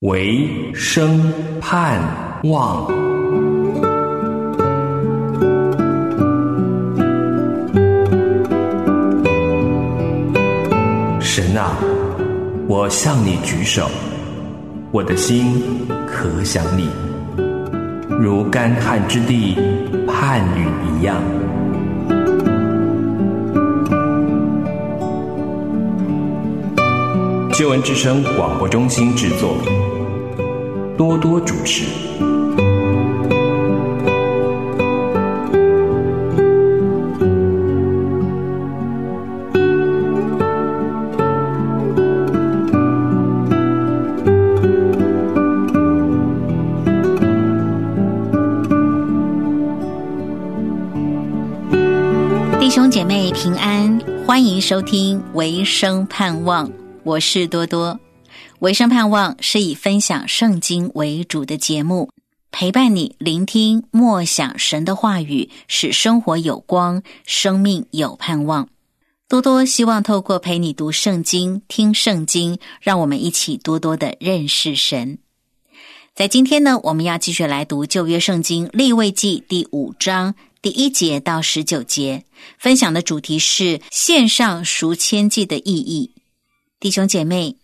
为生盼望。神啊，我向你举手，我的心可想你，如干旱之地盼雨一样。新闻之声广播中心制作，多多主持。弟兄姐妹平安，欢迎收听《唯生盼望》，我是多多。《唯生盼望》是以分享圣经为主的节目，陪伴你聆听默想神的话语，使生活有光，生命有盼望。多多希望透过陪你读圣经、听圣经，让我们一起多多的认识神。在今天呢，我们要继续来读旧约圣经立位记第五章。第一节到十九节，分享的主题是线上赎千祭的意义。弟兄姐妹，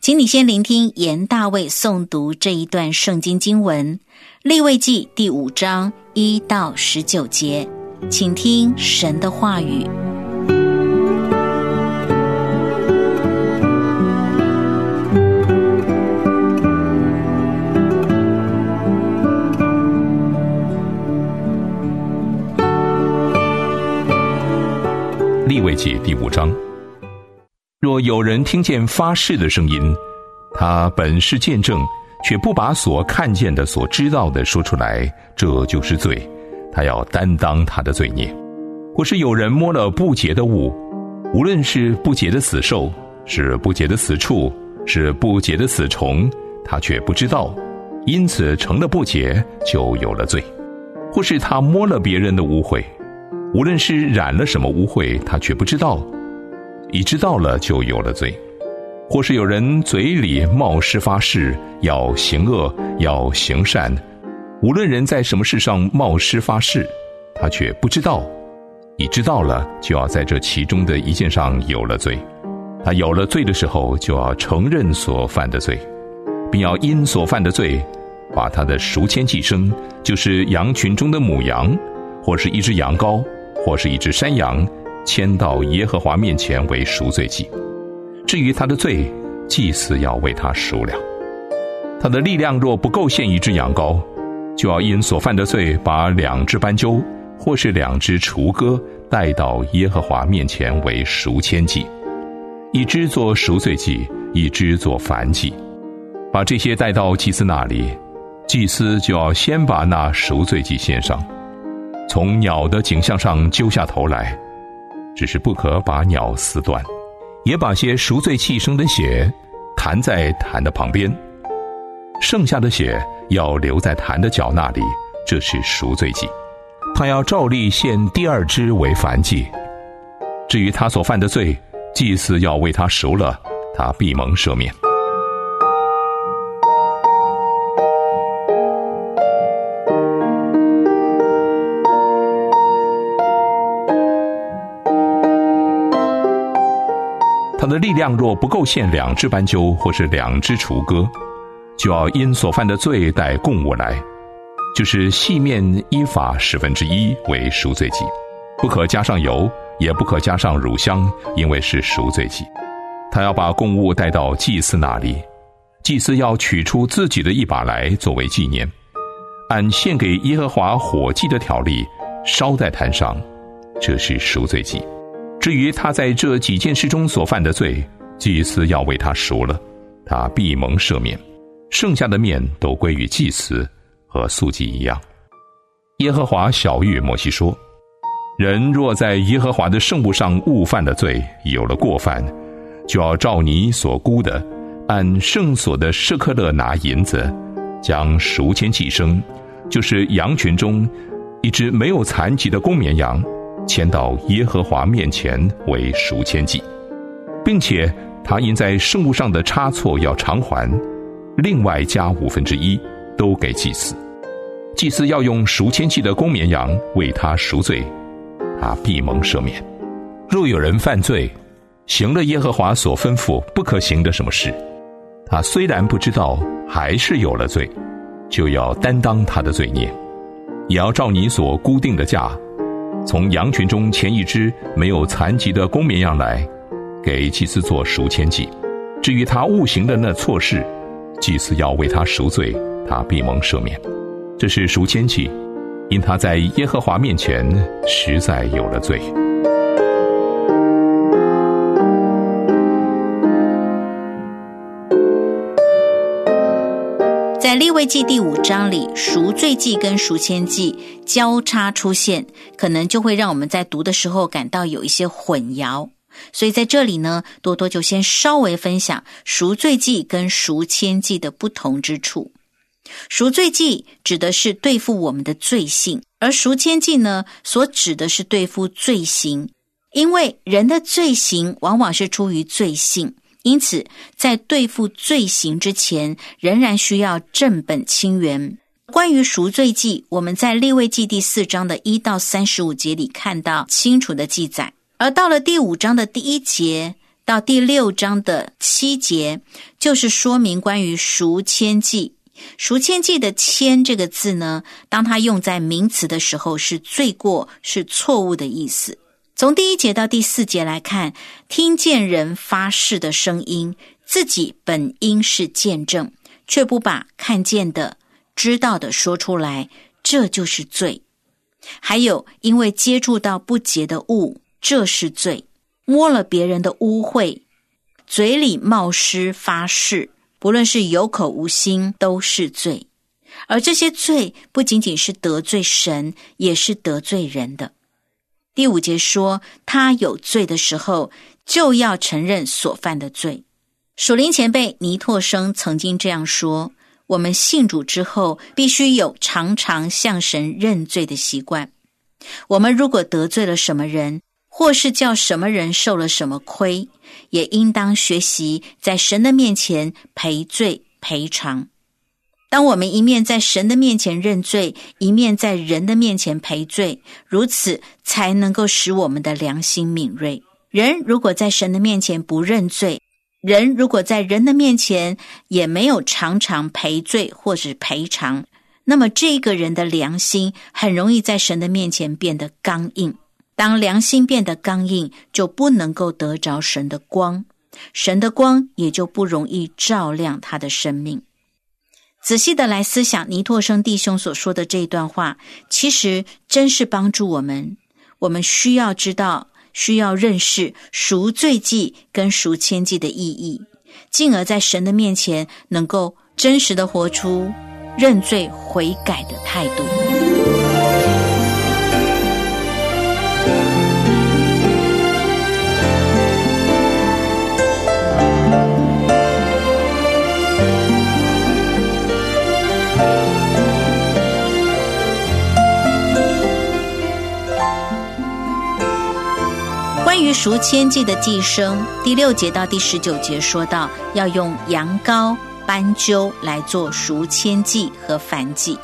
请你先聆听严大卫诵读这一段圣经经文《立位记》第五章一到十九节，请听神的话语。立位记第五章：若有人听见发誓的声音，他本是见证，却不把所看见的、所知道的说出来，这就是罪。他要担当他的罪孽。或是有人摸了不洁的物，无论是不洁的死兽，是不洁的死畜，是不洁的死虫，他却不知道，因此成了不洁，就有了罪。或是他摸了别人的污秽。无论是染了什么污秽，他却不知道；已知道了，就有了罪。或是有人嘴里冒失发誓，要行恶，要行善。无论人在什么事上冒失发誓，他却不知道；已知道了，就要在这其中的一件上有了罪。他有了罪的时候，就要承认所犯的罪，并要因所犯的罪，把他的赎愆祭牲，就是羊群中的母羊，或是一只羊羔。或是一只山羊，牵到耶和华面前为赎罪祭。至于他的罪，祭司要为他赎了。他的力量若不够献一只羊羔，就要因所犯的罪，把两只斑鸠或是两只雏鸽带到耶和华面前为赎愆祭，一只做赎罪祭，一只做燔祭。把这些带到祭司那里，祭司就要先把那赎罪祭献上。从鸟的颈项上揪下头来，只是不可把鸟撕断，也把些赎罪器生的血弹在坛的旁边，剩下的血要留在坛的脚那里，这是赎罪祭。他要照例献第二只为凡祭。至于他所犯的罪，祭祀要为他赎了，他必蒙赦免。的力量若不够献两只斑鸠或是两只雏鸽，就要因所犯的罪带供物来，就是细面依法十分之一为赎罪祭，不可加上油，也不可加上乳香，因为是赎罪祭。他要把供物带到祭司那里，祭司要取出自己的一把来作为纪念，按献给耶和华火祭的条例烧在坛上，这是赎罪祭。至于他在这几件事中所犯的罪，祭司要为他赎了，他必蒙赦免。剩下的面都归于祭司，和素祭一样。耶和华小谕摩西说：“人若在耶和华的圣物上误犯的罪，有了过犯，就要照你所估的，按圣所的舍克勒拿银子，将赎愆祭牲，就是羊群中一只没有残疾的公绵羊。”迁到耶和华面前为赎愆祭，并且他因在圣物上的差错要偿还，另外加五分之一，都给祭司。祭司要用赎千祭的公绵羊为他赎罪，他必蒙赦免。若有人犯罪，行了耶和华所吩咐不可行的什么事，他虽然不知道，还是有了罪，就要担当他的罪孽，也要照你所固定的价，从羊群中牵一只没有残疾的公绵羊来，给祭司做赎千祭。至于他误行的那错事，祭司要为他赎罪，他必蒙赦免。这是赎千祭，因他在耶和华面前实在有了罪。在立位记第五章里，赎罪记跟赎愆记交叉出现，可能就会让我们在读的时候感到有一些混淆。所以在这里呢，多多就先稍微分享赎罪记跟赎愆记的不同之处。赎罪记指的是对付我们的罪性，而赎愆记呢，所指的是对付罪行。因为人的罪行往往是出于罪性。因此，在对付罪行之前，仍然需要正本清源。关于赎罪记，我们在立位记第四章的一到三十五节里看到清楚的记载；而到了第五章的第一节到第六章的七节，就是说明关于赎愆记。赎愆记的“愆”这个字呢，当它用在名词的时候，是罪过、是错误的意思。从第一节到第四节来看，听见人发誓的声音，自己本应是见证，却不把看见的、知道的说出来，这就是罪。还有，因为接触到不洁的物，这是罪；摸了别人的污秽，嘴里冒失发誓，不论是有口无心，都是罪。而这些罪不仅仅是得罪神，也是得罪人的。第五节说，他有罪的时候，就要承认所犯的罪。属灵前辈尼托生曾经这样说：“我们信主之后，必须有常常向神认罪的习惯。我们如果得罪了什么人，或是叫什么人受了什么亏，也应当学习在神的面前赔罪赔偿。”当我们一面在神的面前认罪，一面在人的面前赔罪，如此才能够使我们的良心敏锐。人如果在神的面前不认罪，人如果在人的面前也没有常常赔罪或者赔偿，那么这个人的良心很容易在神的面前变得刚硬。当良心变得刚硬，就不能够得着神的光，神的光也就不容易照亮他的生命。仔细的来思想尼托生弟兄所说的这一段话，其实真是帮助我们。我们需要知道，需要认识赎罪记跟赎千记的意义，进而在神的面前能够真实的活出认罪悔改的态度。赎千祭的祭生，第六节到第十九节说到，要用羊羔、斑鸠来做赎千祭和燔祭。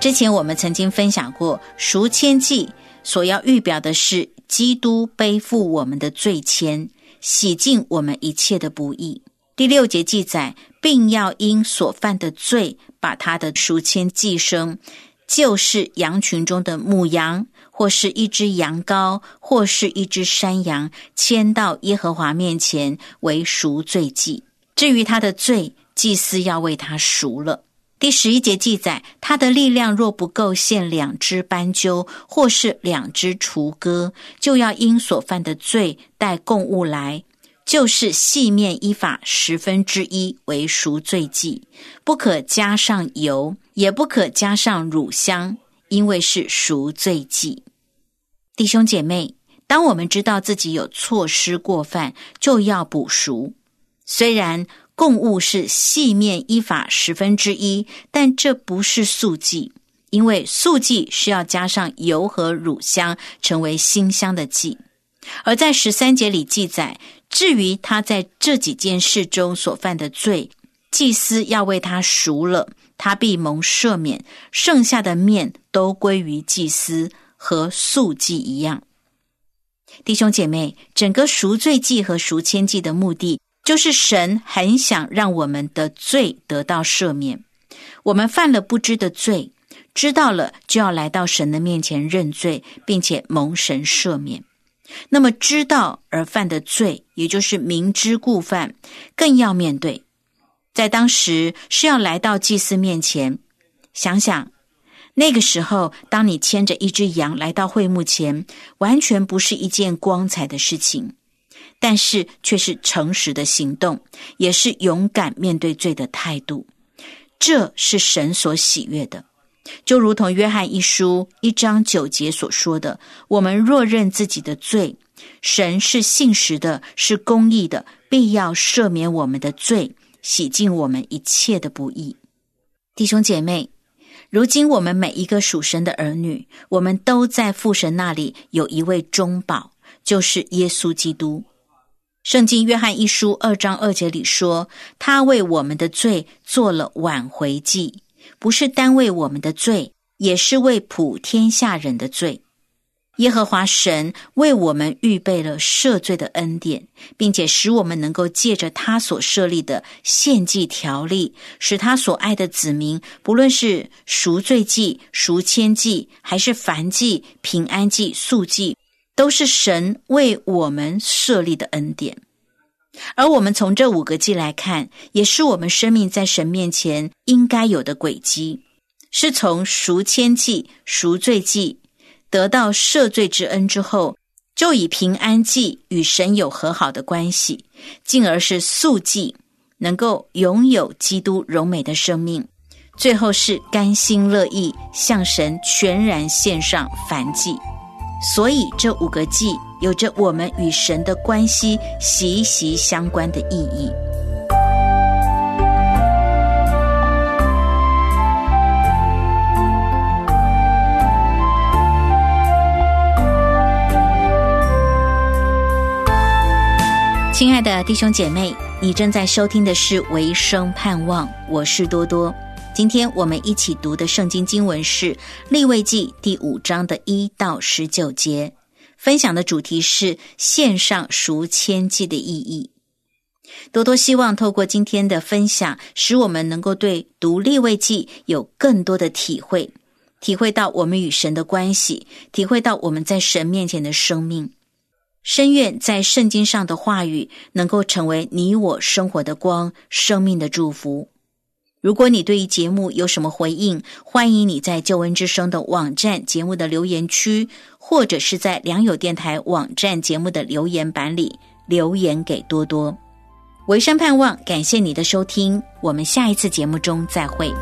之前我们曾经分享过，赎千祭所要预表的是基督背负我们的罪愆，洗净我们一切的不义。第六节记载，并要因所犯的罪，把他的赎愆祭生，就是羊群中的母羊。或是一只羊羔，或是一只山羊，牵到耶和华面前为赎罪祭。至于他的罪，祭司要为他赎了。第十一节记载，他的力量若不够献两只斑鸠，或是两只雏鸽，就要因所犯的罪带供物来，就是细面依法十分之一为赎罪祭，不可加上油，也不可加上乳香。因为是赎罪祭，弟兄姐妹，当我们知道自己有错失过犯，就要补赎。虽然供物是细面依法十分之一，但这不是素祭，因为素祭是要加上油和乳香，成为馨香的祭。而在十三节里记载，至于他在这几件事中所犯的罪。祭司要为他赎了，他必蒙赦免，剩下的面都归于祭司，和素祭一样。弟兄姐妹，整个赎罪祭和赎愆祭的目的，就是神很想让我们的罪得到赦免。我们犯了不知的罪，知道了就要来到神的面前认罪，并且蒙神赦免。那么知道而犯的罪，也就是明知故犯，更要面对。在当时是要来到祭司面前，想想那个时候，当你牵着一只羊来到会幕前，完全不是一件光彩的事情，但是却是诚实的行动，也是勇敢面对罪的态度。这是神所喜悦的。就如同约翰一书一章九节所说的：“我们若认自己的罪，神是信实的，是公义的，必要赦免我们的罪，洗净我们一切的不义。”弟兄姐妹，如今我们每一个属神的儿女，我们都在父神那里有一位中保，就是耶稣基督。圣经约翰一书二章二节里说：“他为我们的罪做了挽回祭。”不是单为我们的罪，也是为普天下人的罪。耶和华神为我们预备了赦罪的恩典，并且使我们能够借着他所设立的献祭条例，使他所爱的子民，不论是赎罪祭、赎愆祭，还是燔祭、平安祭、素祭，都是神为我们设立的恩典。而我们从这五个祭来看，也是我们生命在神面前应该有的轨迹，是从赎愆祭、赎罪祭得到赦罪之恩之后，就以平安祭与神有和好的关系，进而是素祭，能够拥有基督柔美的生命，最后是甘心乐意向神全然献上凡祭。所以这五个祭。有着我们与神的关系息息相关的意义。亲爱的弟兄姐妹，你正在收听的是《唯生盼望》，我是多多。今天我们一起读的圣经经文是《立位记》第五章的一到十九节。分享的主题是线上赎千计的意义。多多希望透过今天的分享，使我们能够对读立位记有更多的体会，体会到我们与神的关系，体会到我们在神面前的生命。深愿在圣经上的话语能够成为你我生活的光，生命的祝福。如果你对于节目有什么回应，欢迎你在救恩之声的网站节目的留言区，或者是在良友电台网站节目的留言板里留言给多多。唯山盼望，感谢你的收听，我们下一次节目中再会。